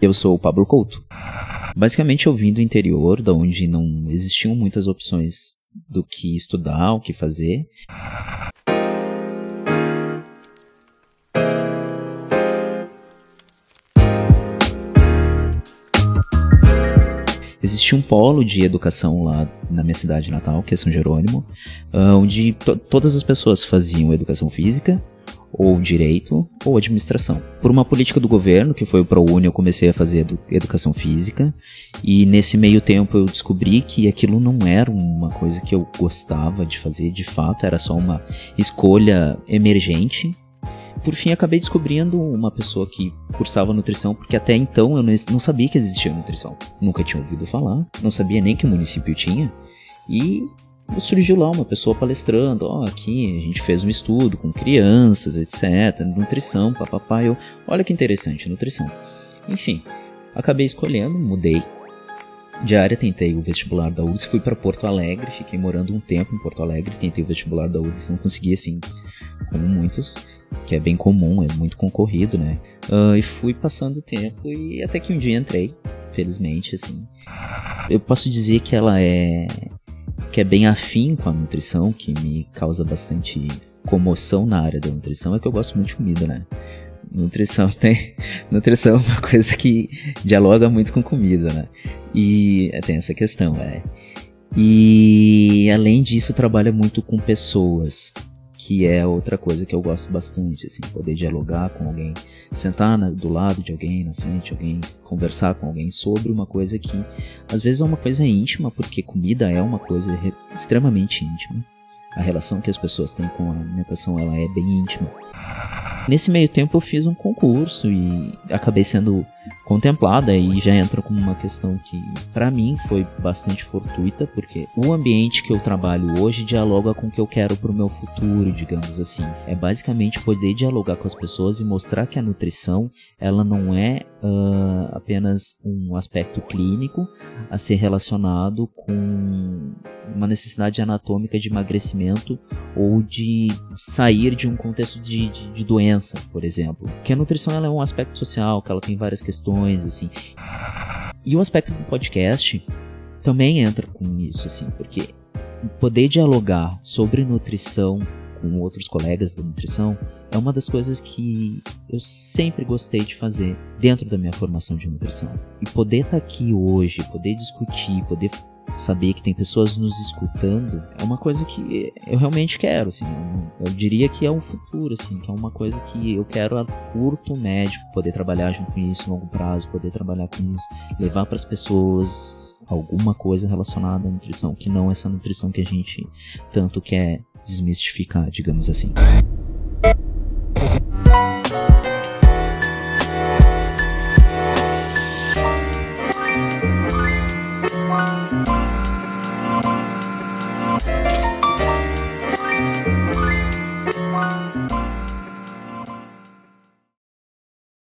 Eu sou o Pablo Couto. Basicamente eu vim do interior, da onde não existiam muitas opções do que estudar, o que fazer. Existia um polo de educação lá na minha cidade natal, que é São Jerônimo, ah, onde to todas as pessoas faziam educação física, ou direito, ou administração. Por uma política do governo, que foi o ProUni, eu comecei a fazer educação física, e nesse meio tempo eu descobri que aquilo não era uma coisa que eu gostava de fazer, de fato, era só uma escolha emergente por fim acabei descobrindo uma pessoa que cursava nutrição, porque até então eu não sabia que existia nutrição. Nunca tinha ouvido falar, não sabia nem que município tinha. E surgiu lá uma pessoa palestrando, ó, oh, aqui a gente fez um estudo com crianças, etc, nutrição, papapá, eu, olha que interessante, nutrição. Enfim, acabei escolhendo, mudei de área, tentei o vestibular da URGS, fui para Porto Alegre, fiquei morando um tempo em Porto Alegre, tentei o vestibular da URGS, não consegui assim, como muitos, que é bem comum, é muito concorrido, né? Uh, e fui passando o tempo e até que um dia entrei, felizmente, assim. Eu posso dizer que ela é que é bem afim com a nutrição, que me causa bastante comoção na área da nutrição, é que eu gosto muito de comida, né? Nutrição tem. Nutrição é uma coisa que dialoga muito com comida, né? E é, tem essa questão, é. E além disso, trabalha muito com pessoas, que é outra coisa que eu gosto bastante, assim, poder dialogar com alguém, sentar na, do lado de alguém, na frente de alguém, conversar com alguém sobre uma coisa que às vezes é uma coisa íntima, porque comida é uma coisa extremamente íntima. A relação que as pessoas têm com a alimentação ela é bem íntima. Nesse meio tempo eu fiz um concurso e acabei sendo contemplada e já entra como uma questão que para mim foi bastante fortuita, porque o ambiente que eu trabalho hoje dialoga com o que eu quero pro meu futuro, digamos assim. É basicamente poder dialogar com as pessoas e mostrar que a nutrição, ela não é uh, apenas um aspecto clínico a ser relacionado com uma necessidade anatômica de emagrecimento ou de sair de um contexto de, de, de doença, por exemplo. Que a nutrição ela é um aspecto social, que ela tem várias questões, assim. E o aspecto do podcast também entra com isso, assim, porque poder dialogar sobre nutrição com outros colegas da nutrição é uma das coisas que eu sempre gostei de fazer dentro da minha formação de nutrição. E poder estar tá aqui hoje, poder discutir, poder saber que tem pessoas nos escutando é uma coisa que eu realmente quero, assim. Eu, diria que é um futuro, assim, que é uma coisa que eu quero a curto, médio, poder trabalhar junto com isso, longo prazo, poder trabalhar com isso, levar para as pessoas alguma coisa relacionada à nutrição, que não essa nutrição que a gente tanto quer desmistificar, digamos assim.